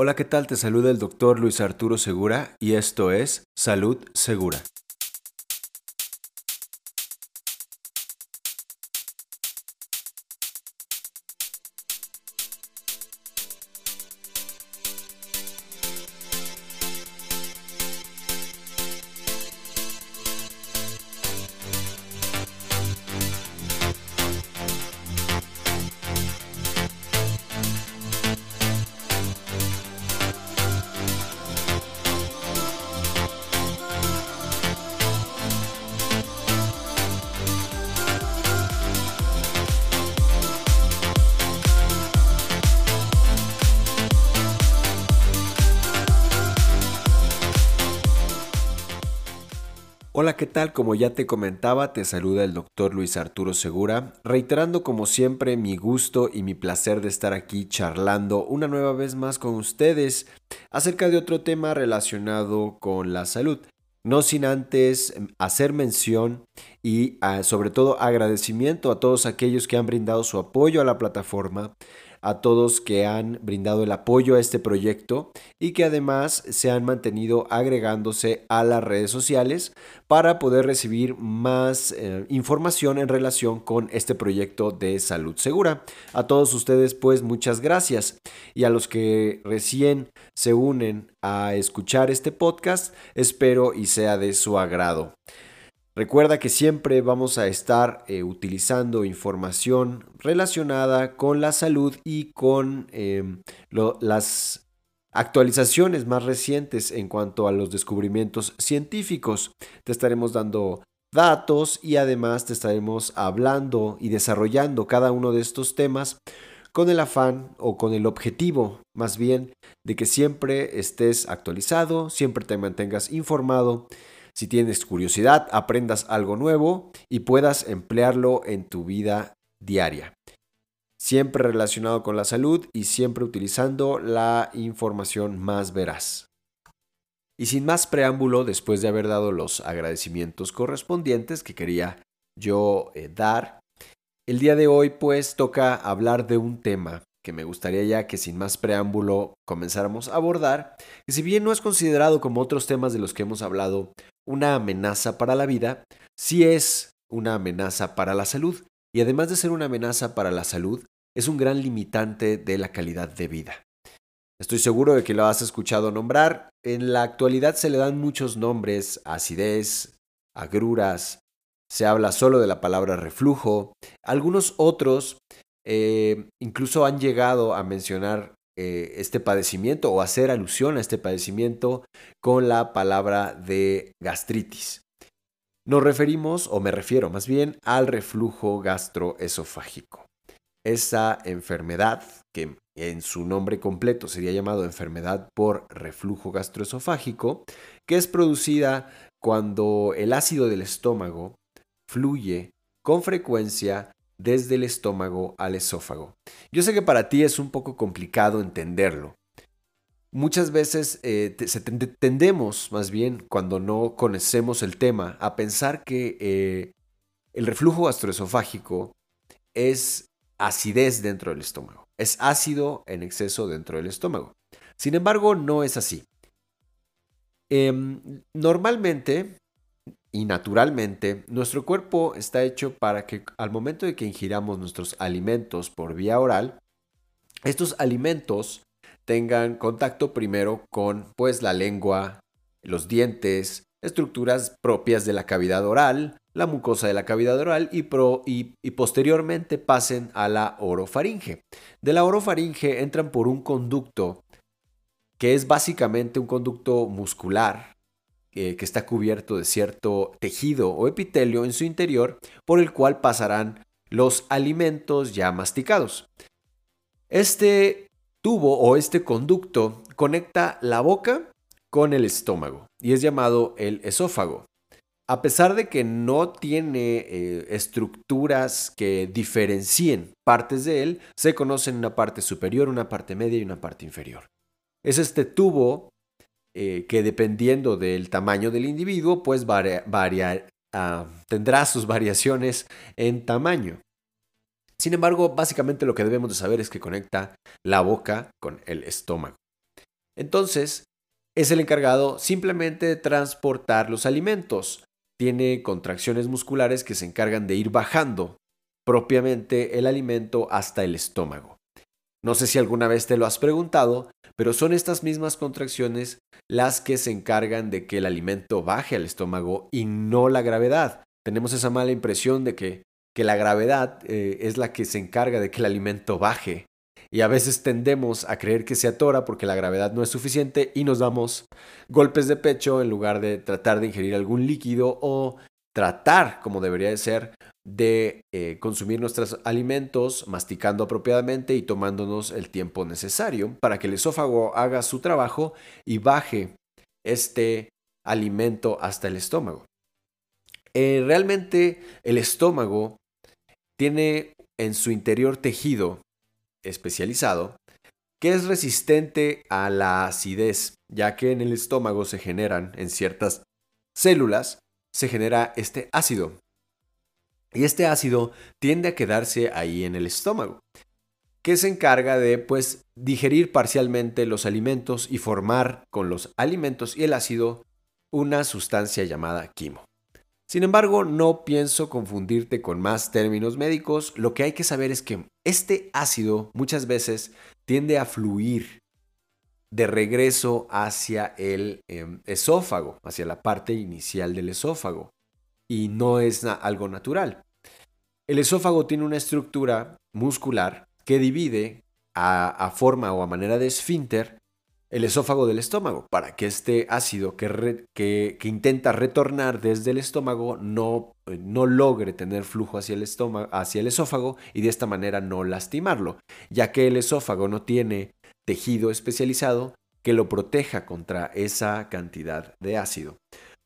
Hola, ¿qué tal? Te saluda el doctor Luis Arturo Segura y esto es Salud Segura. Como ya te comentaba, te saluda el doctor Luis Arturo Segura, reiterando como siempre mi gusto y mi placer de estar aquí charlando una nueva vez más con ustedes acerca de otro tema relacionado con la salud. No sin antes em, hacer mención y ah, sobre todo agradecimiento a todos aquellos que han brindado su apoyo a la plataforma, a todos que han brindado el apoyo a este proyecto y que además se han mantenido agregándose a las redes sociales para poder recibir más eh, información en relación con este proyecto de salud segura. A todos ustedes pues muchas gracias y a los que recién se unen a escuchar este podcast espero y sea de su agrado. Recuerda que siempre vamos a estar eh, utilizando información relacionada con la salud y con em, las actualizaciones más recientes en cuanto a los descubrimientos científicos. Te estaremos dando datos y además te estaremos hablando y desarrollando cada uno de estos temas con el afán o con el objetivo más bien de que siempre estés actualizado, siempre te mantengas informado si tienes curiosidad, aprendas algo nuevo y puedas emplearlo en tu vida diaria. Siempre relacionado con la salud y siempre utilizando la información más veraz. Y sin más preámbulo, después de haber dado los agradecimientos correspondientes que quería yo eh, dar, el día de hoy pues toca hablar de un tema que me gustaría ya que sin más preámbulo comenzáramos a abordar, que si bien no es considerado como otros temas de los que hemos hablado una amenaza para la vida, sí es una amenaza para la salud, y además de ser una amenaza para la salud, es un gran limitante de la calidad de vida. Estoy seguro de que lo has escuchado nombrar. En la actualidad se le dan muchos nombres, acidez, agruras, se habla solo de la palabra reflujo. Algunos otros eh, incluso han llegado a mencionar eh, este padecimiento o hacer alusión a este padecimiento con la palabra de gastritis. Nos referimos, o me refiero más bien, al reflujo gastroesofágico. Esa enfermedad, que en su nombre completo sería llamado enfermedad por reflujo gastroesofágico, que es producida cuando el ácido del estómago fluye con frecuencia desde el estómago al esófago. Yo sé que para ti es un poco complicado entenderlo. Muchas veces eh, tendemos, más bien, cuando no conocemos el tema, a pensar que eh, el reflujo gastroesofágico es acidez dentro del estómago. Es ácido en exceso dentro del estómago. Sin embargo, no es así. Em, normalmente, y naturalmente, nuestro cuerpo está hecho para que al momento de que ingiramos nuestros alimentos por vía oral, estos alimentos tengan contacto primero con pues la lengua, los dientes, estructuras propias de la cavidad oral, la mucosa de la cavidad oral y, y, posteriormente pasen a la orofaringe. De la orofaringe entran por un conducto que es básicamente un conducto muscular eh, que está cubierto de cierto tejido o epitelio en su interior por el cual pasarán los alimentos ya masticados. Este tubo o este conducto conecta la boca con el estómago y es llamado el esófago. A pesar de que no tiene eh, estructuras que diferencien partes de él, se conocen una parte superior, una parte media y una parte inferior. Es este tubo eh, que dependiendo del tamaño del individuo, pues ah, tendrá sus variaciones en tamaño. Sin embargo, básicamente lo que debemos de saber es que conecta la boca con el estómago. Entonces, es el encargado simplemente de transportar los alimentos. Tiene contracciones musculares que se encargan de ir bajando propiamente el alimento hasta el estómago. No sé si alguna vez te lo has preguntado, pero son estas mismas contracciones las que se encargan de que el alimento baje al estómago y no la gravedad. Tenemos esa mala impresión de que, que la gravedad eh, es la que se encarga de que el alimento baje. Y a veces tendemos a creer que se atora porque la gravedad no es suficiente y nos damos golpes de pecho en lugar de tratar de ingerir algún líquido o tratar, como debería de ser, de eh, consumir nuestros alimentos masticando apropiadamente y tomándonos el tiempo necesario para que el esófago haga su trabajo y baje este alimento hasta el estómago. Eh, realmente el estómago tiene en su interior tejido especializado que es resistente a la acidez, ya que en el estómago se generan en ciertas células se genera este ácido. Y este ácido tiende a quedarse ahí en el estómago, que se encarga de pues digerir parcialmente los alimentos y formar con los alimentos y el ácido una sustancia llamada quimo. Sin embargo, no pienso confundirte con más términos médicos, lo que hay que saber es que este ácido muchas veces tiende a fluir de regreso hacia el em, esófago, hacia la parte inicial del esófago. Y no es algo natural. El esófago tiene una estructura muscular que divide a, forma o a manera de esfínter el esófago del estómago para que este ácido que, intenta retornar desde el estómago no, no logre tener flujo hacia el, hacia el esófago y de esta manera no lastimarlo, ya que el esófago no tiene tejido especializado que lo proteja contra esa cantidad de ácido.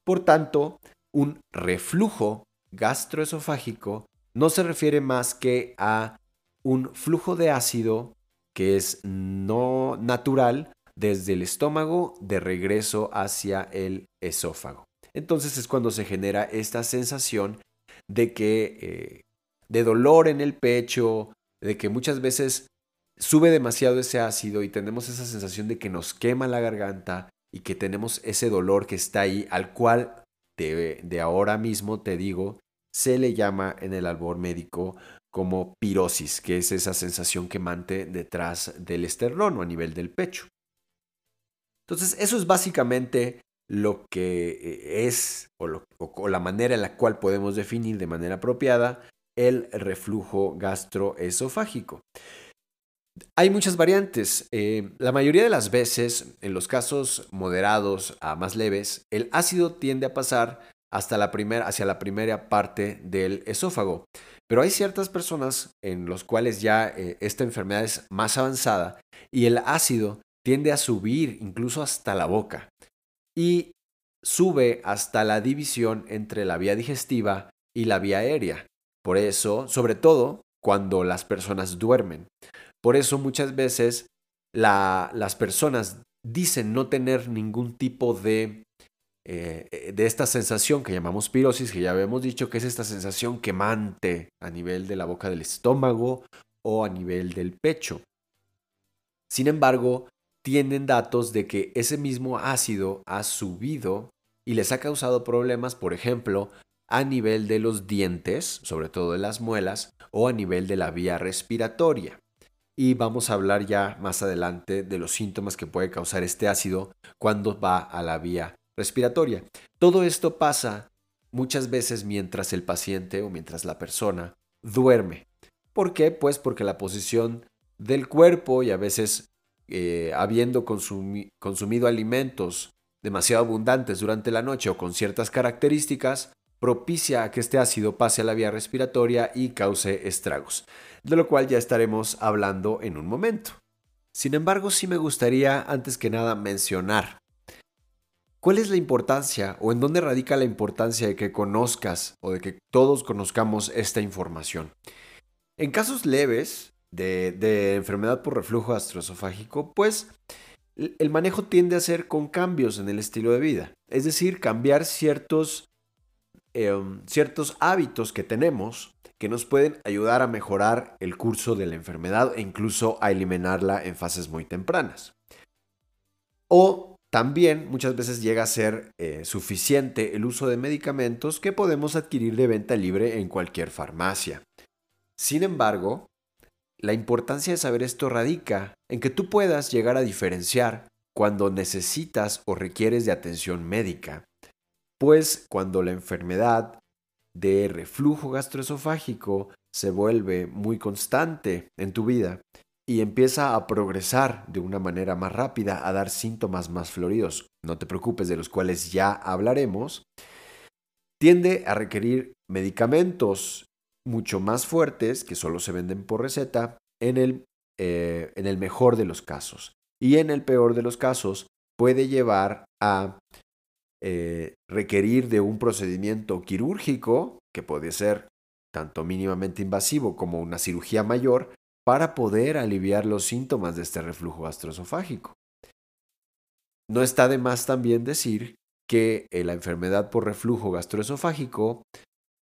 Por tanto, un reflujo gastroesofágico no se refiere más que a un flujo de ácido que es no natural desde el estómago de regreso hacia el esófago. Entonces es cuando se genera esta sensación de que eh, de dolor en el pecho, de que muchas veces sube demasiado ese ácido y tenemos esa sensación de que nos quema la garganta y que tenemos ese dolor que está ahí, al cual de, ahora mismo te digo, se le llama en el albor médico como pirosis, que es esa sensación quemante detrás del esternón o a nivel del pecho. Entonces, eso es básicamente lo que eh, es o, o, la manera en la cual podemos definir de manera apropiada el reflujo gastroesofágico. Hay muchas variantes. Eh, la mayoría de las veces, en los casos moderados a más leves, el ácido tiende a pasar hasta la primera, hacia la primera parte del esófago. Pero hay ciertas personas en los cuales ya eh, esta enfermedad es más avanzada y el ácido tiende a subir incluso hasta la boca y sube hasta la división entre la vía digestiva y la vía aérea. Por eso, sobre todo cuando las personas duermen. Por eso muchas veces las personas dicen no tener ningún tipo de, eh, de esta sensación que llamamos pirosis, que ya habíamos dicho que es esta sensación quemante a nivel de la boca del estómago o a nivel del pecho. Sin embargo, tienen datos de que ese mismo ácido ha subido y les ha causado problemas, por ejemplo, a nivel de los dientes, sobre todo de las muelas, o a nivel de la vía respiratoria y vamos a hablar ya más adelante de los síntomas que puede causar este ácido cuando va a la vía respiratoria. Todo esto pasa muchas veces mientras el paciente o mientras la persona duerme. ¿Por qué? Pues porque la posición del cuerpo y a veces eh, habiendo consumido alimentos demasiado abundantes durante la noche o con ciertas características, propicia a que este ácido pase a la vía respiratoria y cause estragos, de lo cual ya estaremos hablando en un momento. Sin embargo, sí me gustaría antes que nada mencionar cuál es la importancia o en dónde radica la importancia de que conozcas o de que todos conozcamos esta información. En casos leves de, enfermedad por reflujo gastroesofágico, pues el manejo tiende a ser con cambios en el estilo de vida, es decir, cambiar ciertos Em, ciertos hábitos que tenemos que nos pueden ayudar a mejorar el curso de la enfermedad e incluso a eliminarla en fases muy tempranas. O también muchas veces llega a ser eh, suficiente el uso de medicamentos que podemos adquirir de venta libre en cualquier farmacia. Sin embargo, la importancia de saber esto radica en que tú puedas llegar a diferenciar cuando necesitas o requieres de atención médica, pues cuando la enfermedad de reflujo gastroesofágico se vuelve muy constante en tu vida y empieza a progresar de una manera más rápida, a dar síntomas más floridos, no te preocupes, de los cuales ya hablaremos, tiende a requerir medicamentos mucho más fuertes que solo se venden por receta en el, eh, en el mejor de los casos. Y en el peor de los casos puede llevar a eh, requerir de un procedimiento quirúrgico, que puede ser tanto mínimamente invasivo como una cirugía mayor, para poder aliviar los síntomas de este reflujo gastroesofágico. No está de más también decir que eh, la enfermedad por reflujo gastroesofágico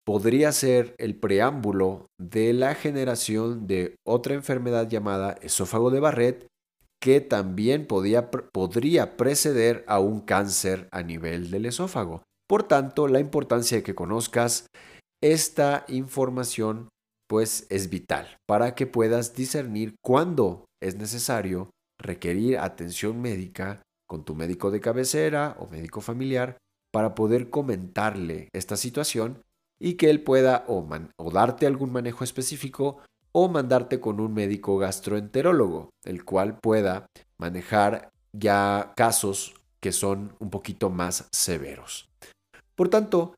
podría ser el preámbulo de la generación de otra enfermedad llamada esófago de Barrett, que también podría preceder a un cáncer a nivel del esófago. Por tanto, la importancia de que conozcas esta información pues es vital para que puedas discernir cuándo es necesario requerir atención médica con tu médico de cabecera o médico familiar para poder comentarle esta situación y que él pueda o, darte algún manejo específico o mandarte con un médico gastroenterólogo, el cual pueda manejar ya casos que son un poquito más severos. Por tanto,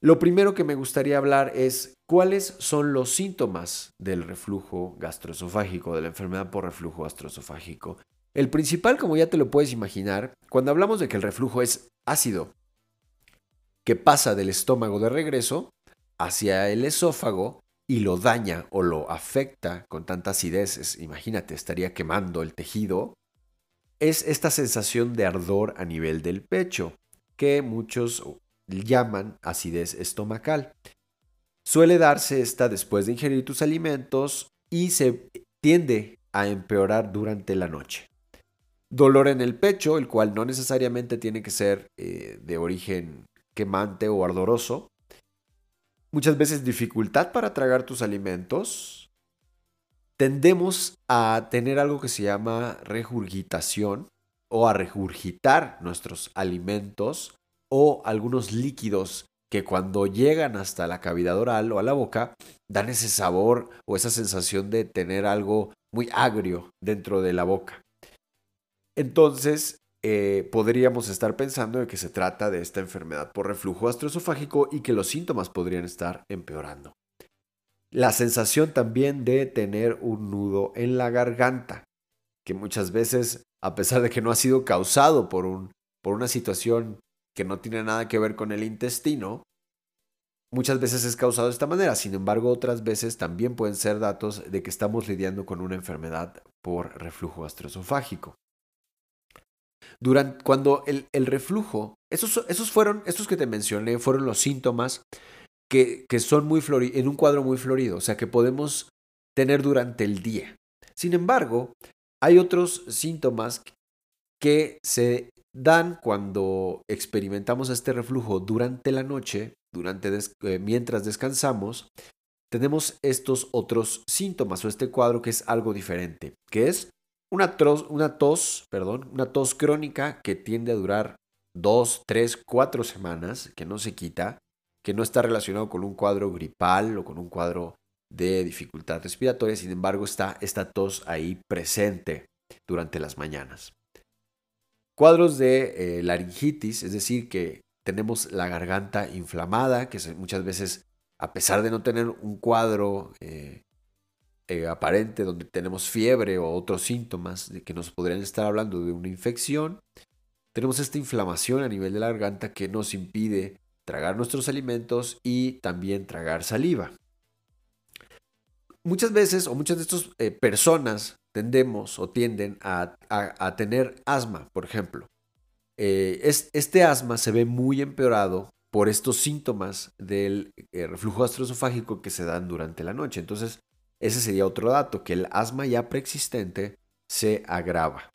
lo primero que me gustaría hablar es cuáles son los síntomas del reflujo gastroesofágico, de la enfermedad por reflujo gastroesofágico. El principal, como ya te lo puedes imaginar, cuando hablamos de que el reflujo es ácido, que pasa del estómago de regreso hacia el esófago y lo daña o lo afecta con tanta acidez, imagínate, estaría quemando el tejido, es esta sensación de ardor a nivel del pecho, que muchos llaman acidez estomacal. Suele darse esta después de ingerir tus alimentos y se tiende a empeorar durante la noche. Dolor en el pecho, el cual no necesariamente tiene que ser eh, de origen quemante o ardoroso. Muchas veces dificultad para tragar tus alimentos. Tendemos a tener algo que se llama regurgitación o a regurgitar nuestros alimentos o algunos líquidos que cuando llegan hasta la cavidad oral o a la boca dan ese sabor o esa sensación de tener algo muy agrio dentro de la boca. Entonces, eh, podríamos estar pensando de que se trata de esta enfermedad por reflujo gastroesofágico y que los síntomas podrían estar empeorando. La sensación también de tener un nudo en la garganta, que muchas veces, a pesar de que no ha sido causado por, un, por una situación que no tiene nada que ver con el intestino, muchas veces es causado de esta manera. Sin embargo, otras veces también pueden ser datos de que estamos lidiando con una enfermedad por reflujo gastroesofágico. Durante, cuando el, reflujo, esos, esos, fueron, estos que te mencioné, fueron los síntomas que, que son muy floridos, en un cuadro muy florido, o sea, que podemos tener durante el día. Sin embargo, hay otros síntomas que se dan cuando experimentamos este reflujo durante la noche, durante eh, mientras descansamos, tenemos estos otros síntomas o este cuadro que es algo diferente, que es una tos, una tos, perdón, una tos crónica que tiende a durar dos, tres, cuatro semanas, que no se quita, que no está relacionado con un cuadro gripal o con un cuadro de dificultad respiratoria, sin embargo está esta tos ahí presente durante las mañanas. Cuadros de eh, laringitis, es decir, que tenemos la garganta inflamada, que muchas veces, a pesar de no tener un cuadro eh, eh, aparente donde tenemos fiebre o otros síntomas de que nos podrían estar hablando de una infección, tenemos esta inflamación a nivel de la garganta que nos impide tragar nuestros alimentos y también tragar saliva. Muchas veces o muchas de estas personas tendemos o tienden a, tener asma, por ejemplo. Eh, este asma se ve muy empeorado por estos síntomas del eh, reflujo gastroesofágico que se dan durante la noche. Entonces, ese sería otro dato, que el asma ya preexistente se agrava.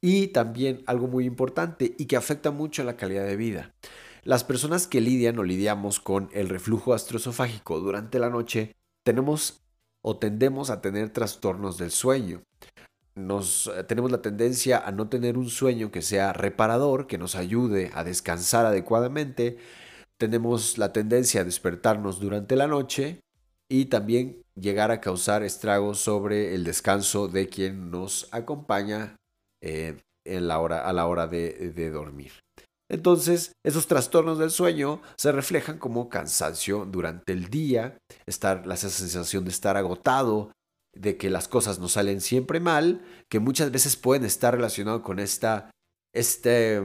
Y también algo muy importante y que afecta mucho la calidad de vida. Las personas que lidian o lidiamos con el reflujo gastroesofágico durante la noche tenemos o tendemos a tener trastornos del sueño. Nos, eh, tenemos la tendencia a no tener un sueño que sea reparador, que nos ayude a descansar adecuadamente. Tenemos la tendencia a despertarnos durante la noche y también llegar a causar estragos sobre el descanso de quien nos acompaña eh, en la hora, a la hora de, de dormir. Entonces, esos trastornos del sueño se reflejan como cansancio durante el día, estar, la sensación de estar agotado, de que las cosas no salen siempre mal, que muchas veces pueden estar relacionados con esta, este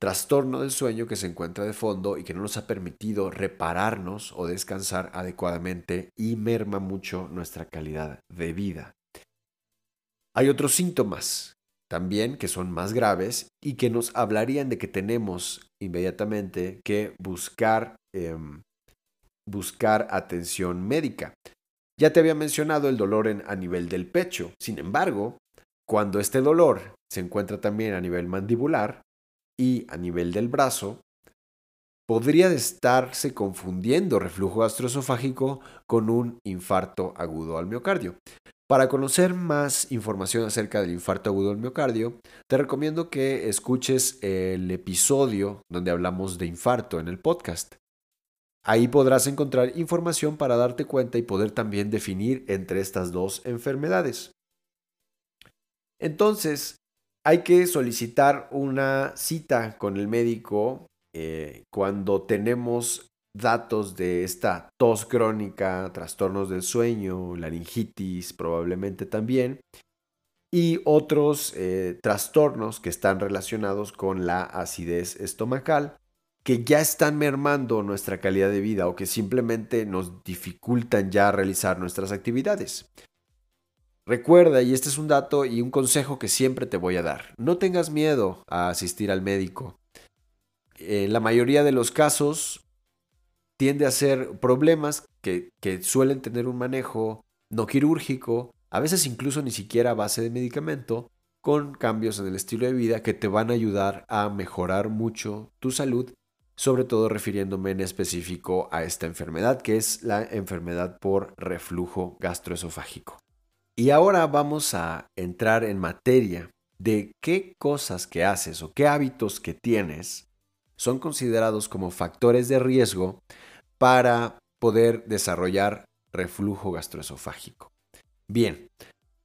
trastorno del sueño que se encuentra de fondo y que no nos ha permitido repararnos o descansar adecuadamente y merma mucho nuestra calidad de vida. Hay otros síntomas también que son más graves y que nos hablarían de que tenemos inmediatamente que buscar, em, buscar atención médica. Ya te había mencionado el dolor en, a nivel del pecho. Sin embargo, cuando este dolor se encuentra también a nivel mandibular y a nivel del brazo, podría estarse confundiendo reflujo gastroesofágico con un infarto agudo al miocardio. Para conocer más información acerca del infarto agudo del miocardio, te recomiendo que escuches el episodio donde hablamos de infarto en el podcast. Ahí podrás encontrar información para darte cuenta y poder también definir entre estas dos enfermedades. Entonces, hay que solicitar una cita con el médico eh, cuando tenemos datos de esta tos crónica, trastornos del sueño, laringitis probablemente también, y otros eh, trastornos que están relacionados con la acidez estomacal, que ya están mermando nuestra calidad de vida o que simplemente nos dificultan ya realizar nuestras actividades. Recuerda, y este es un dato y un consejo que siempre te voy a dar, no tengas miedo a asistir al médico. En la mayoría de los casos, tiende a ser problemas que, suelen tener un manejo no quirúrgico, a veces incluso ni siquiera a base de medicamento, con cambios en el estilo de vida que te van a ayudar a mejorar mucho tu salud, sobre todo refiriéndome en específico a esta enfermedad, que es la enfermedad por reflujo gastroesofágico. Y ahora vamos a entrar en materia de qué cosas que haces o qué hábitos que tienes son considerados como factores de riesgo para poder desarrollar reflujo gastroesofágico. Bien,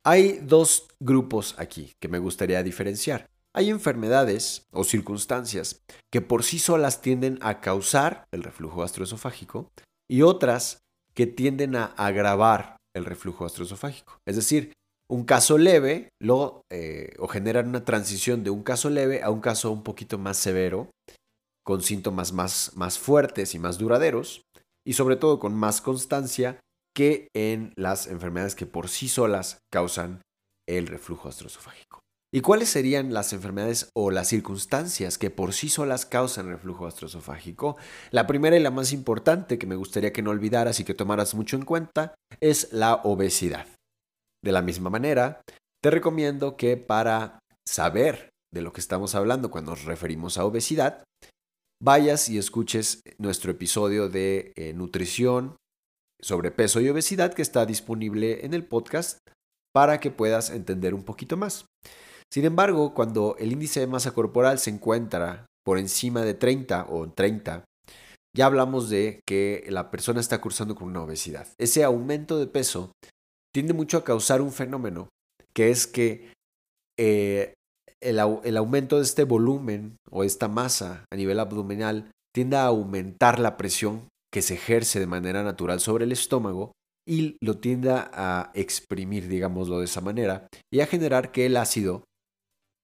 hay dos grupos aquí que me gustaría diferenciar. Hay enfermedades o circunstancias que por sí solas tienden a causar el reflujo gastroesofágico y otras que tienden a agravar el reflujo gastroesofágico. Es decir, un caso leve lo, eh, o generan una transición de un caso leve a un caso un poquito más severo con síntomas más, más fuertes y más duraderos, y sobre todo con más constancia que en las enfermedades que por sí solas causan el reflujo gastroesofágico. ¿Y cuáles serían las enfermedades o las circunstancias que por sí solas causan reflujo gastroesofágico? La primera y la más importante que me gustaría que no olvidaras y que tomaras mucho en cuenta es la obesidad. De la misma manera, te recomiendo que para saber de lo que estamos hablando cuando nos referimos a obesidad, vayas y escuches nuestro episodio de eh, nutrición, sobrepeso y obesidad que está disponible en el podcast para que puedas entender un poquito más. Sin embargo, cuando el índice de masa corporal se encuentra por encima de 30 o 30, ya hablamos de que la persona está cursando con una obesidad. Ese aumento de peso tiende mucho a causar un fenómeno, que es que eh, el, aumento de este volumen o esta masa a nivel abdominal tiende a aumentar la presión que se ejerce de manera natural sobre el estómago y lo tiende a exprimir, digámoslo de esa manera, y a generar que el ácido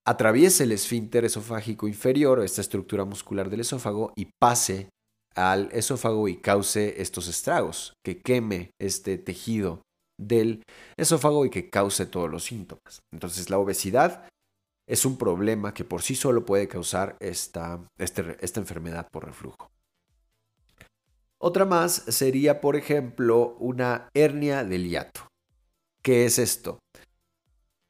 atraviese el esfínter esofágico inferior, esta estructura muscular del esófago, y pase al esófago y cause estos estragos, que queme este tejido del esófago y que cause todos los síntomas. Entonces la obesidad es un problema que por sí solo puede causar esta, este, esta enfermedad por reflujo. Otra más sería, por ejemplo, una hernia del hiato. ¿Qué es esto?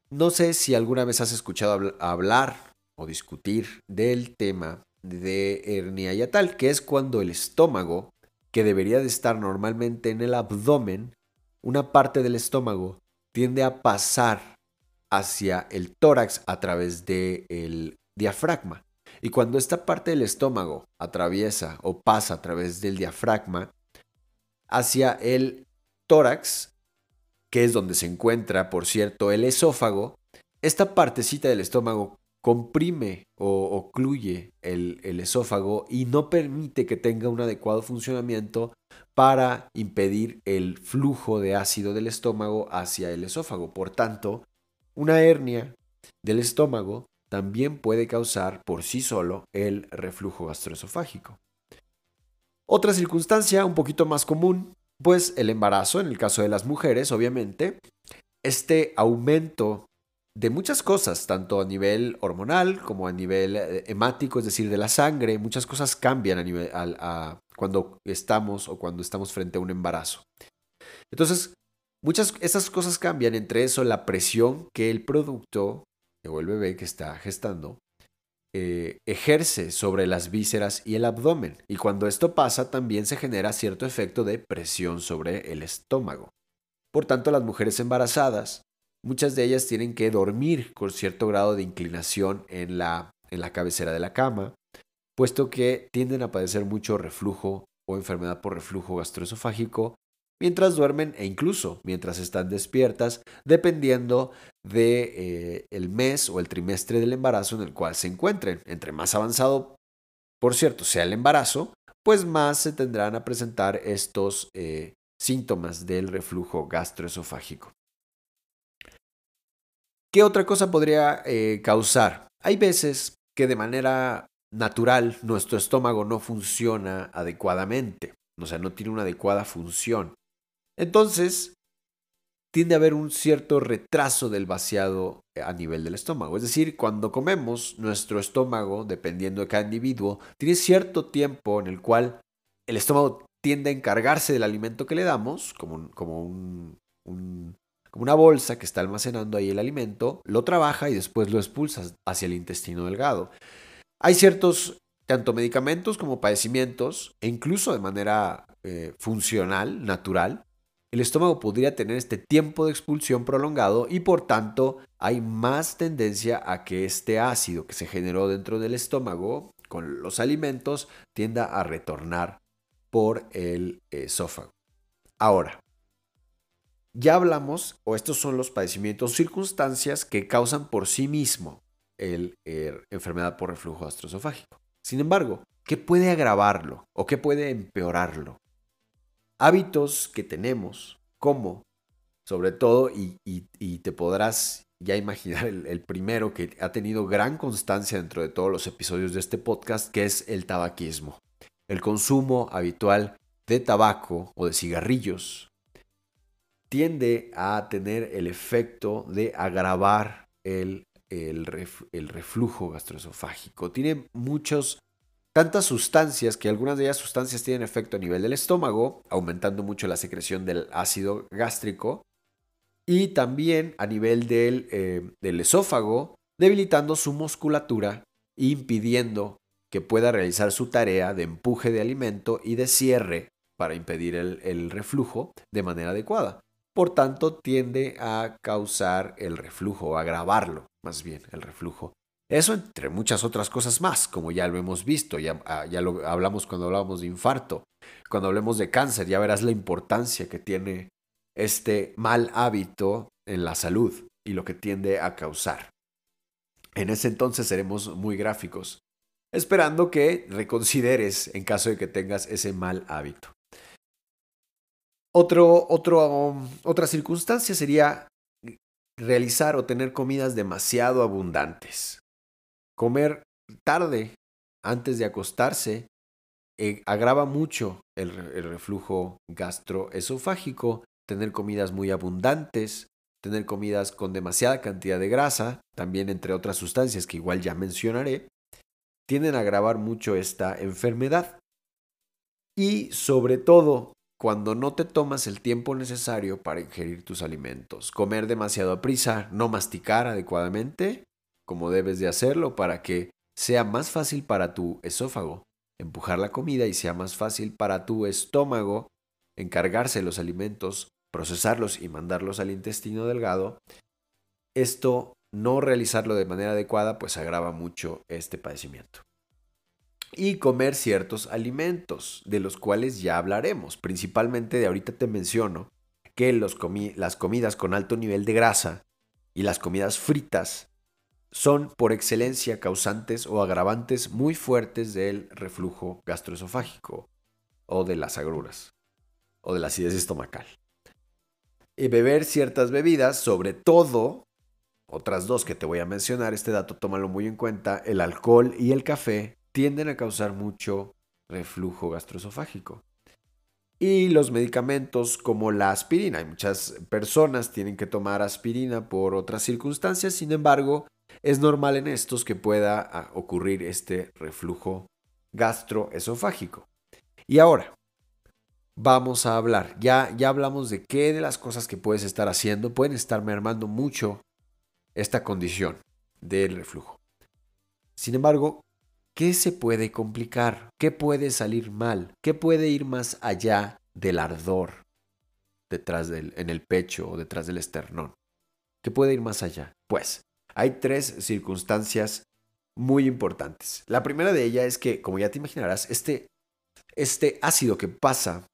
No sé si alguna vez has escuchado hablar o discutir del tema de hernia yatal, que es cuando el estómago, que debería de estar normalmente en el abdomen, una parte del estómago tiende a pasar hacia el tórax a través del diafragma. Y cuando esta parte del estómago atraviesa o pasa a través del diafragma hacia el tórax, que es donde se encuentra, por cierto, el esófago, esta partecita del estómago comprime o ocluye el, el, esófago y no permite que tenga un adecuado funcionamiento para impedir el flujo de ácido del estómago hacia el esófago. Por tanto, una hernia del estómago también puede causar por sí solo el reflujo gastroesofágico. Otra circunstancia un poquito más común, pues el embarazo, en el caso de las mujeres, obviamente, este aumento de muchas cosas, tanto a nivel hormonal como a nivel eh, hemático, es decir, de la sangre, muchas cosas cambian cuando estamos o cuando estamos frente a un embarazo. Entonces, Muchas esas cosas cambian, entre eso la presión que el producto o el bebé que está gestando eh, ejerce sobre las vísceras y el abdomen. Y cuando esto pasa, también se genera cierto efecto de presión sobre el estómago. Por tanto, las mujeres embarazadas, muchas de ellas tienen que dormir con cierto grado de inclinación en la, en la cabecera de la cama, puesto que tienden a padecer mucho reflujo o enfermedad por reflujo gastroesofágico mientras duermen e incluso mientras están despiertas, dependiendo de eh, el mes o el trimestre del embarazo en el cual se encuentren. Entre más avanzado, por cierto, sea el embarazo, pues más se tendrán a presentar estos eh, síntomas del reflujo gastroesofágico. ¿Qué otra cosa podría eh, causar? Hay veces que de manera natural nuestro estómago no funciona adecuadamente, o sea, no tiene una adecuada función. Entonces, tiende a haber un cierto retraso del vaciado a nivel del estómago. Es decir, cuando comemos, nuestro estómago, dependiendo de cada individuo, tiene cierto tiempo en el cual el estómago tiende a encargarse del alimento que le damos, como, como, como una bolsa que está almacenando ahí el alimento, lo trabaja y después lo expulsa hacia el intestino delgado. Hay ciertos, tanto medicamentos como padecimientos, e incluso de manera eh, funcional, natural, el estómago podría tener este tiempo de expulsión prolongado y por tanto hay más tendencia a que este ácido que se generó dentro del estómago con los alimentos tienda a retornar por el esófago. Ahora, ya hablamos, o estos son los padecimientos, circunstancias que causan por sí mismo el, er, enfermedad por reflujo gastroesofágico. Sin embargo, ¿qué puede agravarlo o qué puede empeorarlo? Hábitos que tenemos, como, sobre todo, y, te podrás ya imaginar el, primero que ha tenido gran constancia dentro de todos los episodios de este podcast, que es el tabaquismo. El consumo habitual de tabaco o de cigarrillos tiende a tener el efecto de agravar el, el reflujo gastroesofágico. Tiene muchos tantas sustancias que algunas de ellas sustancias tienen efecto a nivel del estómago, aumentando mucho la secreción del ácido gástrico, y también a nivel del, eh, del esófago, debilitando su musculatura e impidiendo que pueda realizar su tarea de empuje de alimento y de cierre para impedir el, el reflujo de manera adecuada. Por tanto, tiende a causar el reflujo, a agravarlo más bien el reflujo eso entre muchas otras cosas más, como ya lo hemos visto, ya, ah, ya lo hablamos cuando hablábamos de infarto, cuando hablemos de cáncer, ya verás la importancia que tiene este mal hábito en la salud y lo que tiende a causar. En ese entonces seremos muy gráficos, esperando que reconsideres en caso de que tengas ese mal hábito. Otra circunstancia sería realizar o tener comidas demasiado abundantes. Comer tarde, antes de acostarse, eh, agrava mucho el, el reflujo gastroesofágico, tener comidas muy abundantes, tener comidas con demasiada cantidad de grasa, también entre otras sustancias que igual ya mencionaré, tienden a agravar mucho esta enfermedad. Y sobre todo, cuando no te tomas el tiempo necesario para ingerir tus alimentos. Comer demasiado a prisa, no masticar adecuadamente, como debes de hacerlo para que sea más fácil para tu esófago empujar la comida y sea más fácil para tu estómago encargarse los alimentos, procesarlos y mandarlos al intestino delgado. Esto no realizarlo de manera adecuada pues agrava mucho este padecimiento y comer ciertos alimentos, de los cuales ya hablaremos. Principalmente de ahorita te menciono que las comidas con alto nivel de grasa y las comidas fritas son por excelencia causantes o agravantes muy fuertes del reflujo gastroesofágico o de las agruras o de la acidez estomacal. Y beber ciertas bebidas, sobre todo, otras dos que te voy a mencionar, este dato tómalo muy en cuenta, el alcohol y el café tienden a causar mucho reflujo gastroesofágico. Y los medicamentos como la aspirina. Muchas personas tienen que tomar aspirina por otras circunstancias, sin embargo, es normal en estos que pueda ah, ocurrir este reflujo gastroesofágico. Y ahora, vamos a hablar. Ya, ya hablamos de qué de las cosas que puedes estar haciendo pueden estar mermando mucho esta condición del reflujo. Sin embargo, ¿Qué se puede complicar? ¿Qué puede salir mal? ¿Qué puede ir más allá del ardor detrás del, en el pecho o detrás del esternón? ¿Qué puede ir más allá? Pues hay tres circunstancias muy importantes. La primera de ellas es que, como ya te imaginarás, este, este ácido que pasa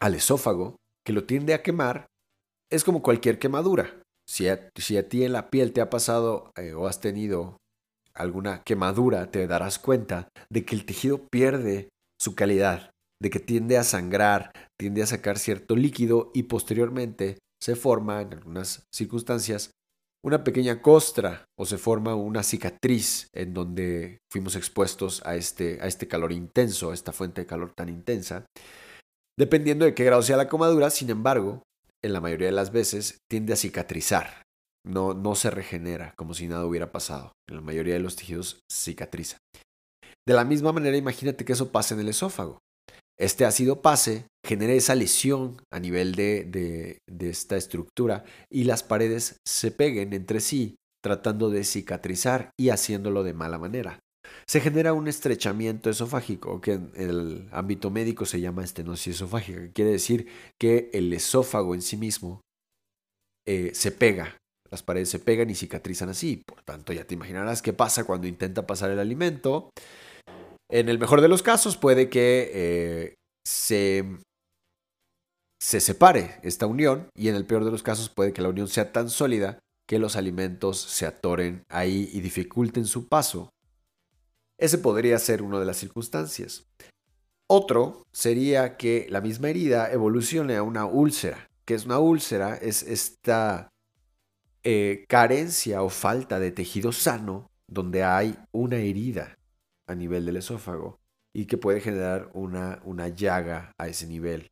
al esófago, que lo tiende a quemar, es como cualquier quemadura. Si a, si a ti en la piel te ha pasado eh, o has tenido alguna quemadura, te darás cuenta de que el tejido pierde su calidad, de que tiende a sangrar, tiende a sacar cierto líquido y posteriormente se forma, en algunas circunstancias, una pequeña costra o se forma una cicatriz en donde fuimos expuestos a este, a este calor intenso, a esta fuente de calor tan intensa. Dependiendo de qué grado sea la quemadura, sin embargo, en la mayoría de las veces tiende a cicatrizar. No, no se regenera como si nada hubiera pasado. En la mayoría de los tejidos cicatriza. De la misma manera, imagínate que eso pase en el esófago. Este ácido pase genera esa lesión a nivel de, de, esta estructura y las paredes se peguen entre sí tratando de cicatrizar y haciéndolo de mala manera. Se genera un estrechamiento esofágico que en el ámbito médico se llama estenosis esofágica, que quiere decir que el esófago en sí mismo eh, se pega las paredes se pegan y cicatrizan así. Por tanto, ya te imaginarás qué pasa cuando intenta pasar el alimento. En el mejor de los casos puede que eh, se, se separe esta unión y en el peor de los casos puede que la unión sea tan sólida que los alimentos se atoren ahí y dificulten su paso. Ese podría ser una de las circunstancias. Otro sería que la misma herida evolucione a una úlcera. que es una úlcera? Es esta eh, carencia o falta de tejido sano donde hay una herida a nivel del esófago y que puede generar una, una llaga a ese nivel.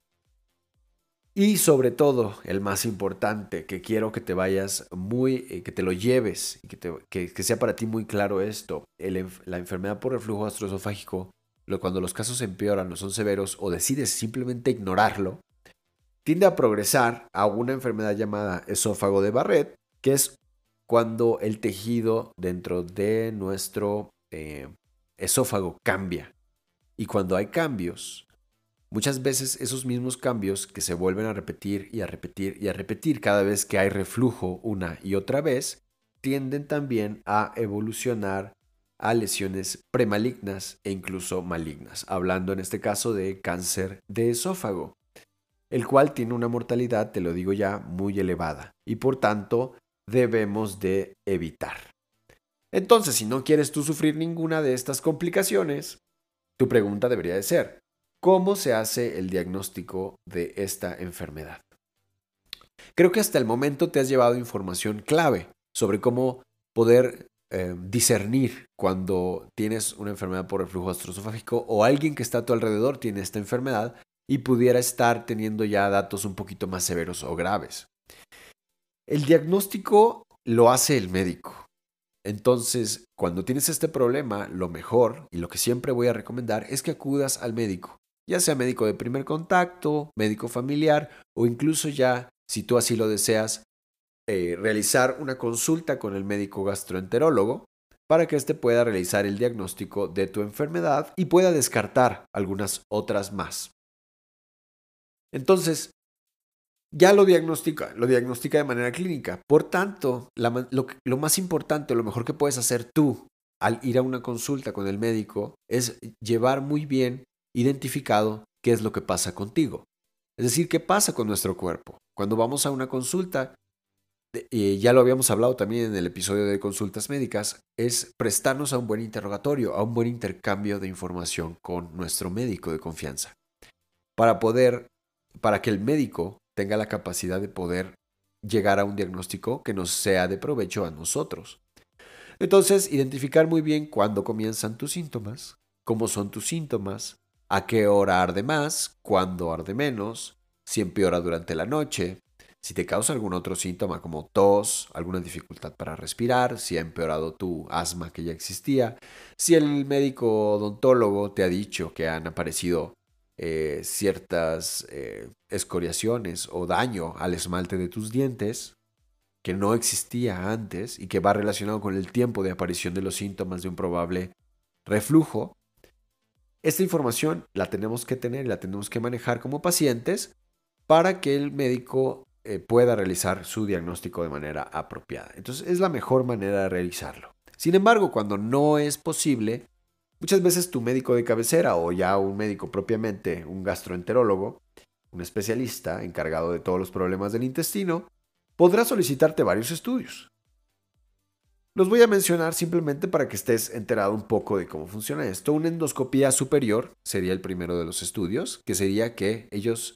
Y sobre todo, el más importante, que quiero que te vayas muy, eh, que te lo lleves que, que, sea para ti muy claro esto, la enfermedad por reflujo gastroesofágico, cuando los casos empeoran o son severos o decides simplemente ignorarlo, tiende a progresar a una enfermedad llamada esófago de Barrett, que es cuando el tejido dentro de nuestro eh, esófago cambia. Y cuando hay cambios, muchas veces esos mismos cambios que se vuelven a repetir y a repetir y a repetir cada vez que hay reflujo una y otra vez, tienden también a evolucionar a lesiones premalignas e incluso malignas, hablando en este caso de cáncer de esófago, el cual tiene una mortalidad, te lo digo ya, muy elevada y por tanto debemos de evitar. Entonces, si no quieres tú sufrir ninguna de estas complicaciones, tu pregunta debería de ser, ¿cómo se hace el diagnóstico de esta enfermedad? Creo que hasta el momento te has llevado información clave sobre cómo poder eh, discernir cuando tienes una enfermedad por reflujo gastroesofágico o alguien que está a tu alrededor tiene esta enfermedad y pudiera estar teniendo ya datos un poquito más severos o graves. El diagnóstico lo hace el médico. Entonces, cuando tienes este problema, lo mejor y lo que siempre voy a recomendar es que acudas al médico. ya sea médico de primer contacto, médico familiar o incluso ya, si tú así lo deseas, eh, realizar una consulta con el médico gastroenterólogo para que éste pueda realizar el diagnóstico de tu enfermedad y pueda descartar algunas otras más. Entonces, ya lo diagnostica, lo diagnostica de manera clínica. Por tanto, lo, más importante, lo mejor que puedes hacer tú al ir a una consulta con el médico es llevar muy bien identificado qué es lo que pasa contigo. Es decir, qué pasa con nuestro cuerpo. Cuando vamos a una consulta, y ya lo habíamos hablado también en el episodio de consultas médicas, es prestarnos a un buen interrogatorio, a un buen intercambio de información con nuestro médico de confianza, para poder, para que el médico tenga la capacidad de poder llegar a un diagnóstico que nos sea de provecho a nosotros. Entonces, identificar muy bien cuándo comienzan tus síntomas, cómo son tus síntomas, a qué hora arde más, cuándo arde menos, si empeora durante la noche, si te causa algún otro síntoma como tos, alguna dificultad para respirar, si ha empeorado tu asma que ya existía, si el médico odontólogo te ha dicho que han aparecido eh, ciertas eh, escoriaciones o daño al esmalte de tus dientes que no existía antes y que va relacionado con el tiempo de aparición de los síntomas de un probable reflujo, esta información la tenemos que tener y la tenemos que manejar como pacientes para que el médico eh, pueda realizar su diagnóstico de manera apropiada. Entonces es la mejor manera de realizarlo. Sin embargo, cuando no es posible, muchas veces tu médico de cabecera o ya un médico propiamente, un gastroenterólogo, un especialista encargado de todos los problemas del intestino, podrá solicitarte varios estudios. Los voy a mencionar simplemente para que estés enterado un poco de cómo funciona esto. Una endoscopía superior sería el primero de los estudios, que sería que ellos,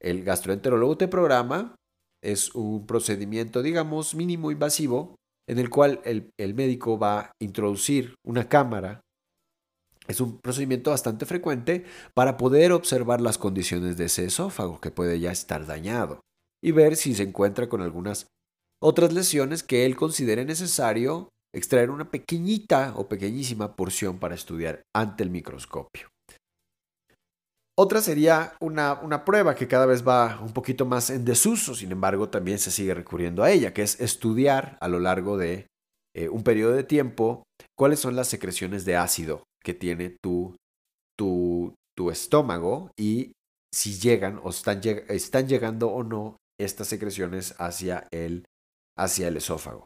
el gastroenterólogo te programa, es un procedimiento, digamos, mínimo invasivo, en el cual el, el médico va a introducir una cámara. Es un procedimiento bastante frecuente para poder observar las condiciones de ese esófago que puede ya estar dañado y ver si se encuentra con algunas otras lesiones que él considere necesario extraer una pequeñita o pequeñísima porción para estudiar ante el microscopio. Otra sería una, una, prueba que cada vez va un poquito más en desuso, sin embargo también se sigue recurriendo a ella, que es estudiar a lo largo de eh, un periodo de tiempo cuáles son las secreciones de ácido que tiene tu, tu, tu estómago y si llegan o están, están llegando o no estas secreciones hacia el hacia el esófago.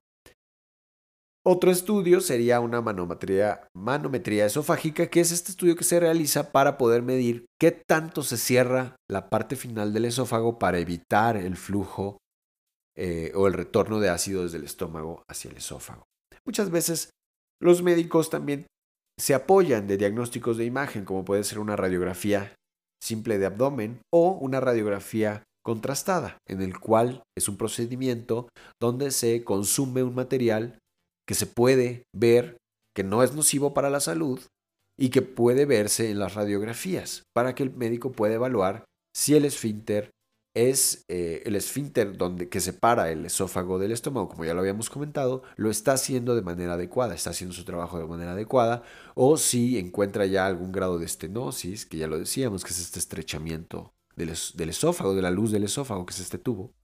Otro estudio sería una manometría, manometría esofágica, que es este estudio que se realiza para poder medir qué tanto se cierra la parte final del esófago para evitar el flujo eh, o el retorno de ácido desde el estómago hacia el esófago. Muchas veces los médicos también se apoyan de diagnósticos de imagen, como puede ser una radiografía simple de abdomen o una radiografía contrastada, en el cual es un procedimiento donde se consume un material que se puede ver que no es nocivo para la salud y que puede verse en las radiografías para que el médico pueda evaluar si el esfínter es eh, el esfínter donde, que separa el esófago del estómago, como ya lo habíamos comentado, lo está haciendo de manera adecuada, está haciendo su trabajo de manera adecuada, o si encuentra ya algún grado de estenosis, que ya lo decíamos, que es este estrechamiento del, esófago, de la luz del esófago, que es este tubo,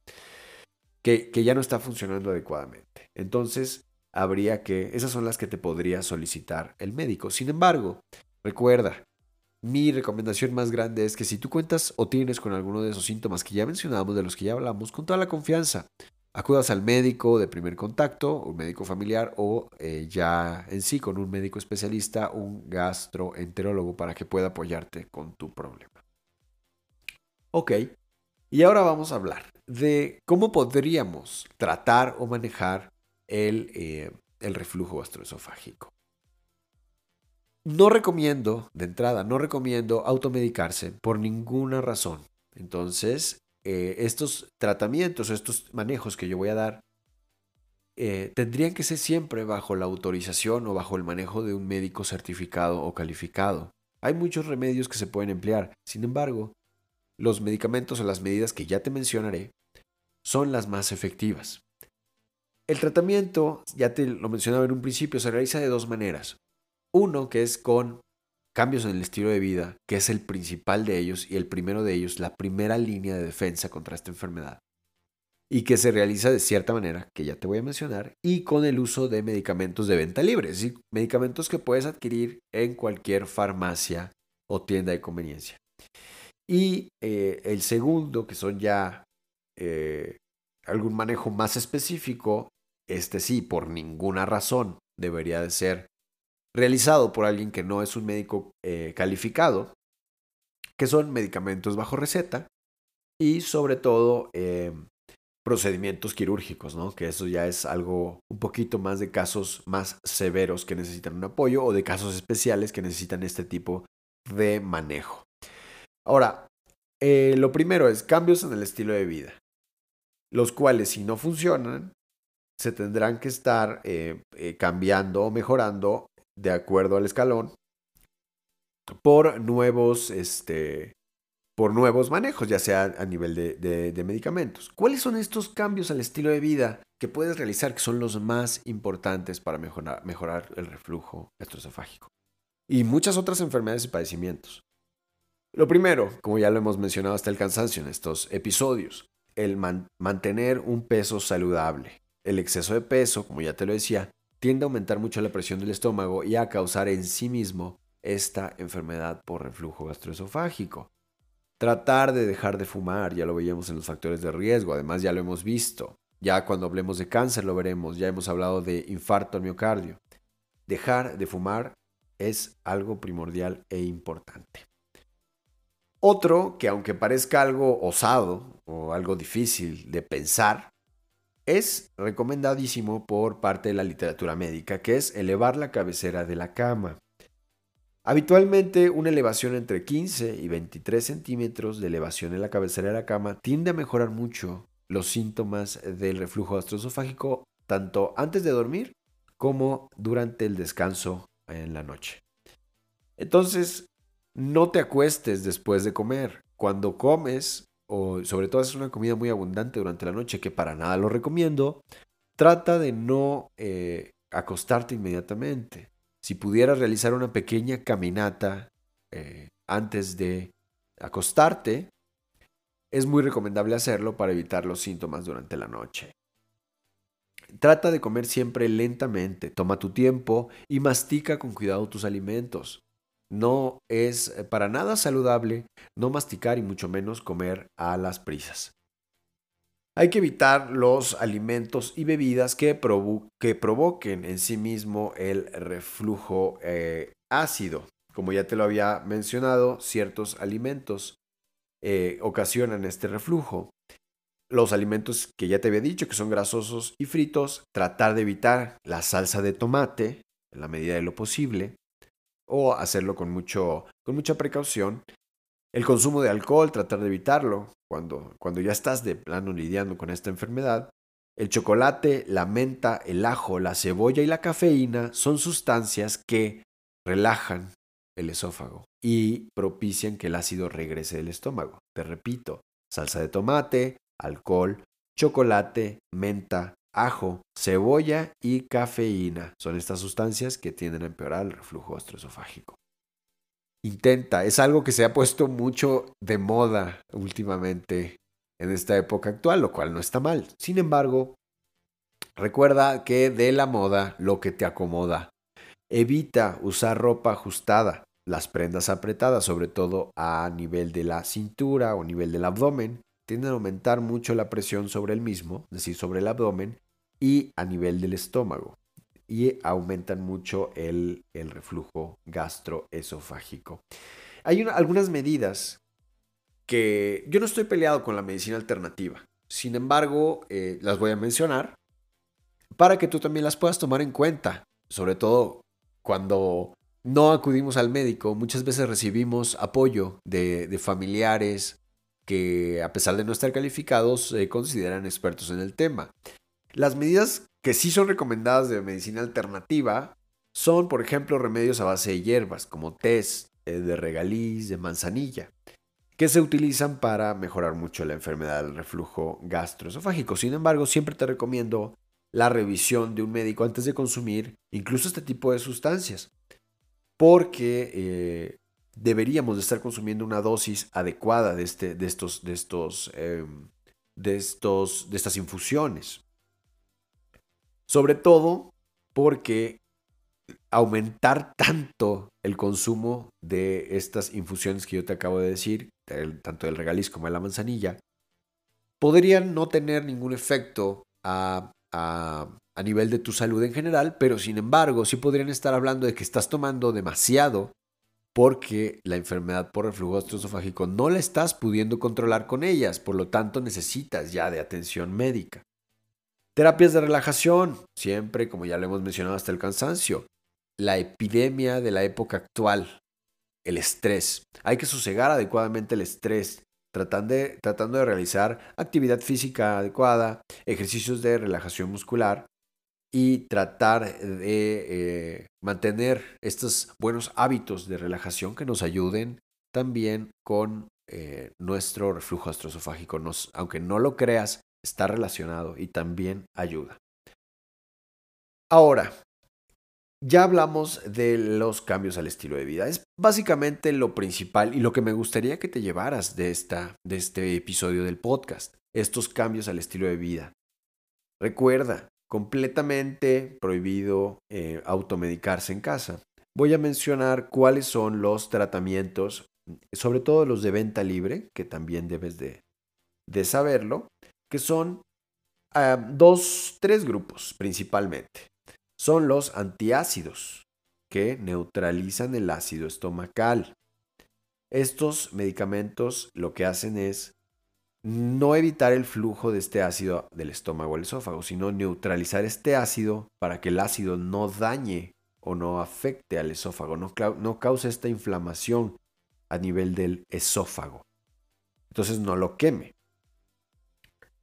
que, que ya no está funcionando adecuadamente. Entonces, habría que, esas son las que te podría solicitar el médico. Sin embargo, recuerda, mi recomendación más grande es que si tú cuentas o tienes con alguno de esos síntomas que ya mencionamos, de los que ya hablamos, con toda la confianza, acudas al médico de primer contacto, un médico familiar o eh, ya en sí con un médico especialista, un gastroenterólogo para que pueda apoyarte con tu problema. Ok, y ahora vamos a hablar de cómo podríamos tratar o manejar el, eh, el reflujo gastroesofágico. No recomiendo, de entrada, no recomiendo automedicarse por ninguna razón. Entonces, eh, estos tratamientos, estos manejos que yo voy a dar, eh, tendrían que ser siempre bajo la autorización o bajo el manejo de un médico certificado o calificado. Hay muchos remedios que se pueden emplear, sin embargo, los medicamentos o las medidas que ya te mencionaré son las más efectivas. El tratamiento, ya te lo mencionaba en un principio, se realiza de dos maneras. Uno que es con cambios en el estilo de vida, que es el principal de ellos y el primero de ellos, la primera línea de defensa contra esta enfermedad, y que se realiza de cierta manera, que ya te voy a mencionar, y con el uso de medicamentos de venta libre, es decir, medicamentos que puedes adquirir en cualquier farmacia o tienda de conveniencia. Y eh, el segundo, que son ya eh, algún manejo más específico, este sí, por ninguna razón debería de ser realizado por alguien que no es un médico eh, calificado, que son medicamentos bajo receta y sobre todo procedimientos quirúrgicos, ¿no? Que eso ya es algo un poquito más de casos más severos que necesitan un apoyo o de casos especiales que necesitan este tipo de manejo. Ahora, eh, lo primero es cambios en el estilo de vida, los cuales si no funcionan, se tendrán que estar eh, eh, cambiando o mejorando de acuerdo al escalón por nuevos, este, por nuevos manejos, ya sea a nivel de, medicamentos. ¿Cuáles son estos cambios al estilo de vida que puedes realizar que son los más importantes para mejorar, mejorar el reflujo gastroesofágico? Y muchas otras enfermedades y padecimientos. Lo primero, como ya lo hemos mencionado hasta el cansancio en estos episodios, el mantener un peso saludable. El exceso de peso, como ya te lo decía, tiende a aumentar mucho la presión del estómago y a causar en sí mismo esta enfermedad por reflujo gastroesofágico. Tratar de dejar de fumar, ya lo veíamos en los factores de riesgo, además ya lo hemos visto. Ya cuando hablemos de cáncer lo veremos, ya hemos hablado de infarto al miocardio. Dejar de fumar es algo primordial e importante. Otro que aunque parezca algo osado o algo difícil de pensar, es recomendadísimo por parte de la literatura médica, que es elevar la cabecera de la cama. Habitualmente una elevación entre 15 y 23 centímetros de elevación en la cabecera de la cama tiende a mejorar mucho los síntomas del reflujo gastroesofágico tanto antes de dormir como durante el descanso en la noche. Entonces, no te acuestes después de comer. Cuando comes, o sobre todo es una comida muy abundante durante la noche, que para nada lo recomiendo, trata de no eh, acostarte inmediatamente si pudieras realizar una pequeña caminata eh, antes de acostarte, es muy recomendable hacerlo para evitar los síntomas durante la noche. Trata de comer siempre lentamente, toma tu tiempo y mastica con cuidado tus alimentos. No es eh, para nada saludable no masticar y mucho menos comer a las prisas. Hay que evitar los alimentos y bebidas que, provoquen en sí mismo el reflujo eh, ácido. Como ya te lo había mencionado, ciertos alimentos eh, ocasionan este reflujo. Los alimentos que ya te había dicho, que son grasosos y fritos, tratar de evitar la salsa de tomate en la medida de lo posible o hacerlo con, mucho, con mucha precaución el consumo de alcohol, tratar de evitarlo cuando, cuando ya estás de plano lidiando con esta enfermedad. El chocolate, la menta, el ajo, la cebolla y la cafeína son sustancias que relajan el esófago y propician que el ácido regrese del estómago. Te repito, salsa de tomate, alcohol, chocolate, menta, ajo, cebolla y cafeína son estas sustancias que tienden a empeorar el reflujo gastroesofágico intenta. Es algo que se ha puesto mucho de moda últimamente en esta época actual, lo cual no está mal. Sin embargo, recuerda que de la moda lo que te acomoda. Evita usar ropa ajustada, las prendas apretadas, sobre todo a nivel de la cintura o nivel del abdomen, tienden a aumentar mucho la presión sobre el mismo, es decir, sobre el abdomen, y a nivel del estómago y aumentan mucho el, reflujo gastroesofágico. Hay algunas medidas que yo no estoy peleado con la medicina alternativa. Sin embargo, eh, las voy a mencionar para que tú también las puedas tomar en cuenta. Sobre todo cuando no acudimos al médico, muchas veces recibimos apoyo de, familiares que a pesar de no estar calificados se consideran expertos en el tema. Las medidas que sí son recomendadas de medicina alternativa son, por ejemplo, remedios a base de hierbas, como tés eh, de regaliz, de manzanilla, que se utilizan para mejorar mucho la enfermedad del reflujo gastroesofágico. Sin embargo, siempre te recomiendo la revisión de un médico antes de consumir incluso este tipo de sustancias. porque eh, deberíamos de estar consumiendo una dosis adecuada de, este, de, estos, de, estos, em, de, estos, de estas infusiones. Sobre todo porque aumentar tanto el consumo de estas infusiones que yo te acabo de decir, tanto del regaliz como de la manzanilla, podrían no tener ningún efecto a, a, nivel de tu salud en general, pero sin embargo sí podrían estar hablando de que estás tomando demasiado porque la enfermedad por reflujo gastroesofágico no la estás pudiendo controlar con ellas, por lo tanto necesitas ya de atención médica. Terapias de relajación, siempre, como ya lo hemos mencionado hasta el cansancio. La epidemia de la época actual, el estrés. Hay que sosegar adecuadamente el estrés, tratando de, realizar actividad física adecuada, ejercicios de relajación muscular y tratar de eh, mantener estos buenos hábitos de relajación que nos ayuden también con eh, nuestro reflujo gastroesofágico. Nos, aunque no lo creas, está relacionado y también ayuda. Ahora, ya hablamos de los cambios al estilo de vida. Es básicamente lo principal y lo que me gustaría que te llevaras de, esta, de este episodio del podcast. Estos cambios al estilo de vida. Recuerda, completamente prohibido eh, automedicarse en casa. Voy a mencionar cuáles son los tratamientos, sobre todo los de venta libre, que también debes de, saberlo, que son ah, dos, tres grupos principalmente. Son los antiácidos, que neutralizan el ácido estomacal. Estos medicamentos lo que hacen es no evitar el flujo de este ácido del estómago al esófago, sino neutralizar este ácido para que el ácido no dañe o no afecte al esófago, no, no cause esta inflamación a nivel del esófago. Entonces no lo queme.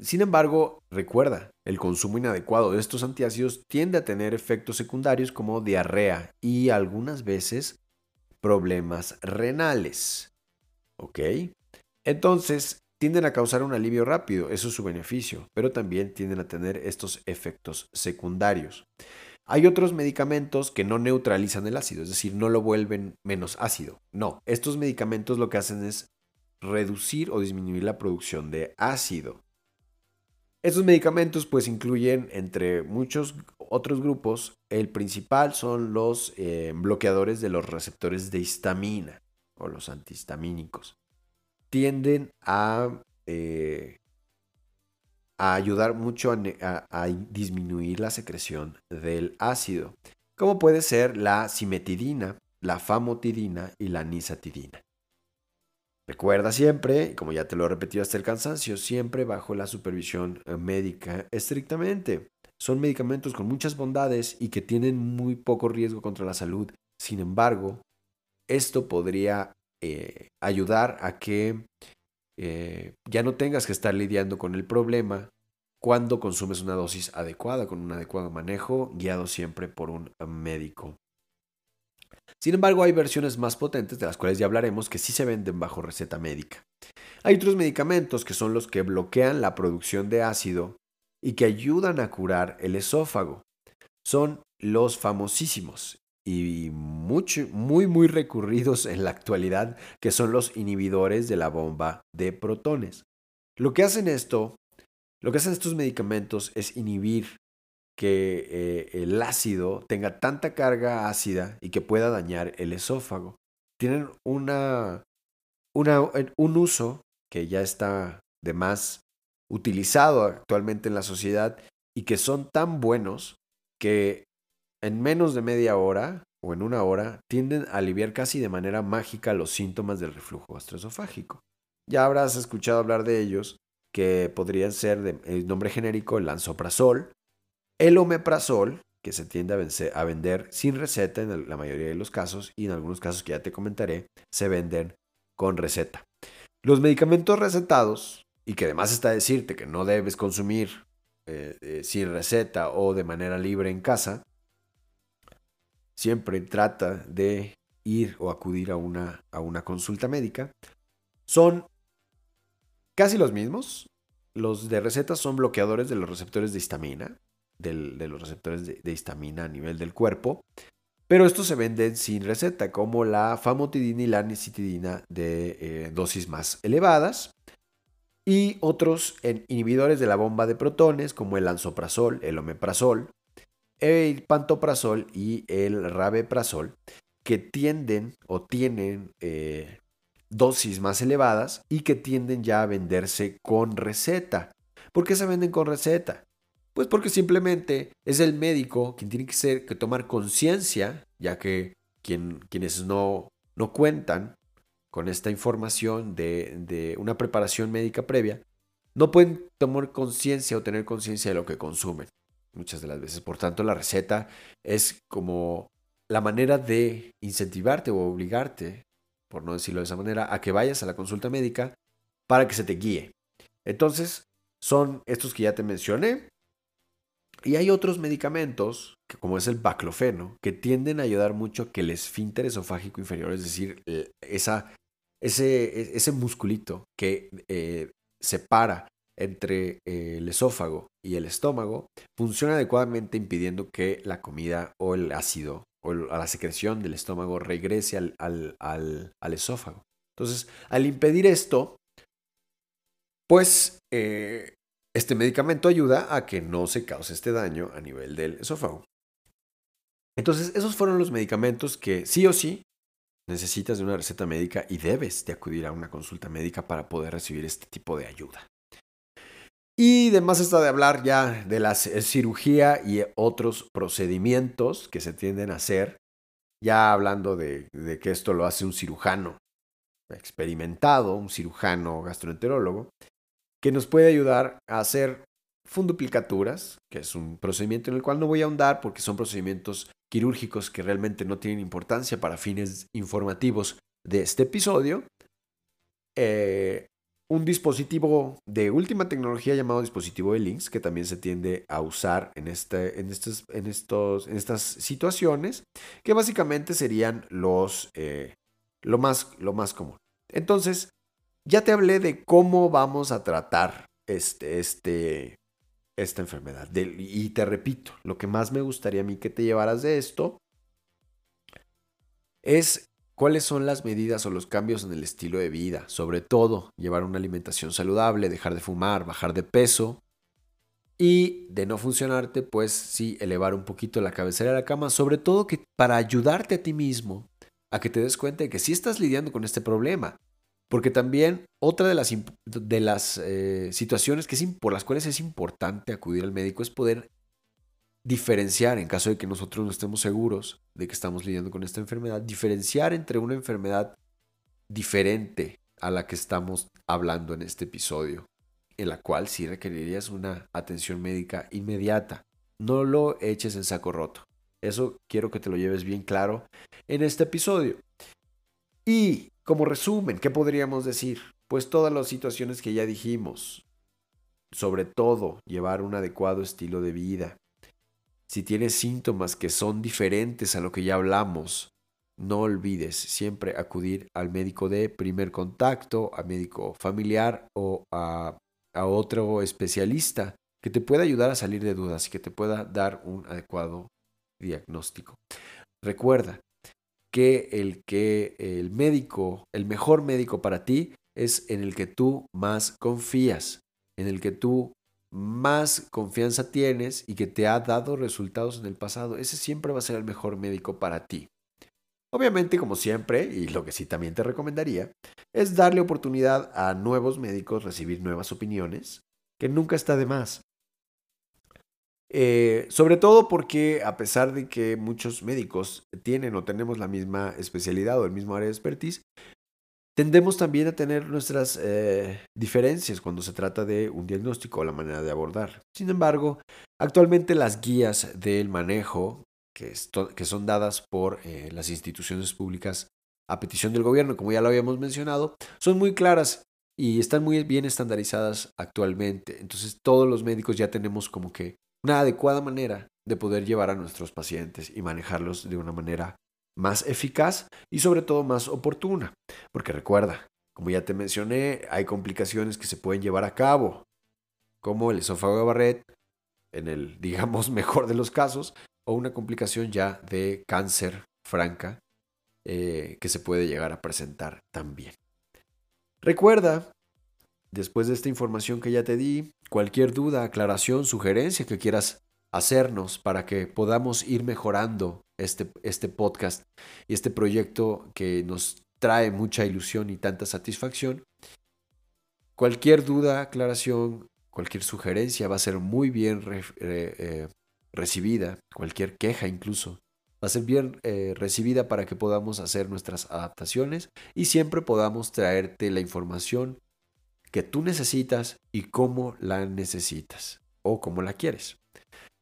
Sin embargo, recuerda, el consumo inadecuado de estos antiácidos tiende a tener efectos secundarios como diarrea y algunas veces problemas renales. ¿Ok? Entonces, tienden a causar un alivio rápido, eso es su beneficio, pero también tienden a tener estos efectos secundarios. Hay otros medicamentos que no neutralizan el ácido, es decir, no lo vuelven menos ácido. No, estos medicamentos lo que hacen es reducir o disminuir la producción de ácido. Estos medicamentos pues incluyen entre muchos otros grupos, el principal son los eh, bloqueadores de los receptores de histamina o los antihistamínicos tienden a, eh, a ayudar mucho a, disminuir la secreción del ácido, como puede ser la simetidina, la famotidina y la nisatidina. Recuerda siempre, como ya te lo he repetido hasta el cansancio, siempre bajo la supervisión eh, médica estrictamente. Son medicamentos con muchas bondades y que tienen muy poco riesgo contra la salud. Sin embargo, esto podría eh, ayudar a que eh, ya no tengas que estar lidiando con el problema cuando consumes una dosis adecuada, con un adecuado manejo, guiado siempre por un médico. Sin embargo, hay versiones más potentes, de las cuales ya hablaremos, que sí se venden bajo receta médica. Hay otros medicamentos que son los que bloquean la producción de ácido y que ayudan a curar el esófago. Son los famosísimos y muy, muy recurridos en la actualidad, que son los inhibidores de la bomba de protones. Lo que hacen esto, lo que hacen estos medicamentos es inhibir que eh, el ácido tenga tanta carga ácida y que pueda dañar el esófago. Tienen una, una, un uso que ya está de más utilizado actualmente en la sociedad y que son tan buenos que en menos de media hora o en una hora tienden a aliviar casi de manera mágica los síntomas del reflujo gastroesofágico. Ya habrás escuchado hablar de ellos, que podrían ser de, el nombre genérico el lansoprazol, el omeprazol, que se tiende a, vender sin receta en la mayoría de los casos y en algunos casos que ya te comentaré se venden con receta. Los medicamentos recetados, y que además está decirte que no debes consumir eh, eh, sin receta o de manera libre en casa, siempre trata de ir o acudir a una, a una consulta médica, son casi los mismos. Los de recetas son bloqueadores de los receptores de histamina, de los receptores de, histamina a nivel del cuerpo, Pero estos se venden sin receta, como la famotidina y la nicitidina de eh, dosis más elevadas. Y otros inhibidores de la bomba de protones, como el ansoprazol, el omeprazol, el pantoprazol y el rabeprazol, que tienden o tienen eh, dosis más elevadas y que tienden ya a venderse con receta. ¿Por qué se venden con receta? Pues porque simplemente es el médico quien tiene que, ser, que tomar conciencia, ya que quien, quienes no, no cuentan con esta información de, de una preparación médica previa, no pueden tomar conciencia o tener conciencia de lo que consumen muchas de las veces. Por tanto, la receta es como la manera de incentivarte o obligarte, por no decirlo de esa manera, a que vayas a la consulta médica para que se te guíe. Entonces, son estos que ya te mencioné, y hay otros medicamentos, como es el baclofeno, que tienden a ayudar mucho que el esfínter esofágico inferior, es decir, esa, ese, e, ese musculito que eh, separa entre el esófago y el estómago, funciona adecuadamente impidiendo que la comida o el ácido o la secreción del estómago regrese al, al, esófago. Entonces, al impedir esto, pues eh, este medicamento ayuda a que no se cause este daño a nivel del esófago. Entonces, esos fueron los medicamentos que sí o sí necesitas de una receta médica y debes de acudir a una consulta médica para poder recibir este tipo de ayuda. Y además está de hablar ya de la cirugía y otros procedimientos que se tienden a hacer, ya hablando de, de que esto lo hace un cirujano experimentado, un cirujano gastroenterólogo, que nos puede ayudar a hacer funduplicaturas, que es un procedimiento en el cual no voy a ahondar porque son procedimientos quirúrgicos que realmente no tienen importancia para fines informativos de este episodio. Eh, un dispositivo de última tecnología llamado dispositivo de links, que también se tiende a usar en, este, estas situaciones, que básicamente serían los, eh, más, lo más común. Entonces, ya te hablé de cómo vamos a tratar este, este, esta enfermedad. y te repito, lo que más me gustaría a mí que te llevaras de esto es cuáles son las medidas o los cambios en el estilo de vida. Sobre todo, llevar una alimentación saludable, dejar de fumar, bajar de peso. Y de no funcionarte, pues sí, elevar un poquito la cabecera de la cama. Sobre todo que para ayudarte a ti mismo a que te des cuenta de que sí estás lidiando con este problema. Porque también otra de las, de las eh, situaciones que por las cuales es importante acudir al médico es poder diferenciar, en caso de que nosotros no estemos seguros de que estamos lidiando con esta enfermedad, diferenciar entre una enfermedad diferente a la que estamos hablando en este episodio, en la cual sí requerirías una atención médica inmediata. No lo eches en saco roto. Eso quiero que te lo lleves bien claro en este episodio. Y como resumen, ¿qué podríamos decir? Pues todas las situaciones que ya dijimos. Sobre todo, llevar un adecuado estilo de vida. Si tienes síntomas que son diferentes a lo que ya hablamos, no olvides siempre acudir al médico de primer contacto, al médico familiar o a, a otro especialista que te pueda ayudar a salir de dudas y que te pueda dar un adecuado diagnóstico. Recuerda, que el que el médico, el mejor médico para ti es en el que tú más confías, en el que tú más confianza tienes y que te ha dado resultados en el pasado. Ese siempre va a ser el mejor médico para ti. Obviamente, como siempre, y lo que sí también te recomendaría, es darle oportunidad a nuevos médicos recibir nuevas opiniones, que nunca está de más. Eh, sobre todo porque a pesar de que muchos médicos tienen o tenemos la misma especialidad o el mismo área de expertise, tendemos también a tener nuestras eh, diferencias cuando se trata de un diagnóstico o la manera de abordar. Sin embargo, actualmente las guías del manejo que, son dadas por eh, las instituciones públicas a petición del gobierno, como ya lo habíamos mencionado, son muy claras y están muy bien estandarizadas actualmente. Entonces todos los médicos ya tenemos como que una adecuada manera de poder llevar a nuestros pacientes y manejarlos de una manera más eficaz y sobre todo más oportuna. Porque recuerda, como ya te mencioné, hay complicaciones que se pueden llevar a cabo, como el esófago de Barrett, en el, digamos, mejor de los casos, o una complicación ya de cáncer franca eh, que se puede llegar a presentar también. Recuerda, después de esta información que ya te di, cualquier duda, aclaración, sugerencia que quieras hacernos para que podamos ir mejorando este, este podcast y este proyecto que nos trae mucha ilusión y tanta satisfacción. Cualquier duda, aclaración, cualquier sugerencia va a ser muy bien eh, recibida, cualquier queja incluso, va a ser bien eh, recibida para que podamos hacer nuestras adaptaciones y siempre podamos traerte la información que tú necesitas y cómo la necesitas o cómo la quieres.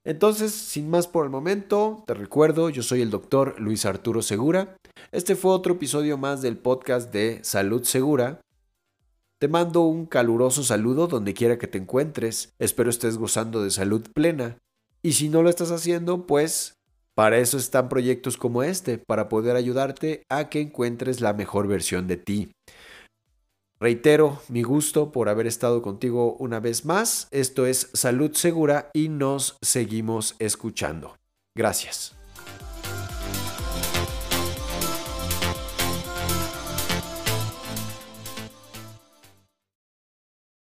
Entonces, sin más por el momento, te recuerdo, yo soy el doctor Luis Arturo Segura. Este fue otro episodio más del podcast de Salud Segura. Te mando un caluroso saludo donde quiera que te encuentres. Espero estés gozando de salud plena. Y si no lo estás haciendo, pues para eso están proyectos como este, para poder ayudarte a que encuentres la mejor versión de ti. Reitero mi gusto por haber estado contigo una vez más. Esto es Salud Segura y nos seguimos escuchando. Gracias.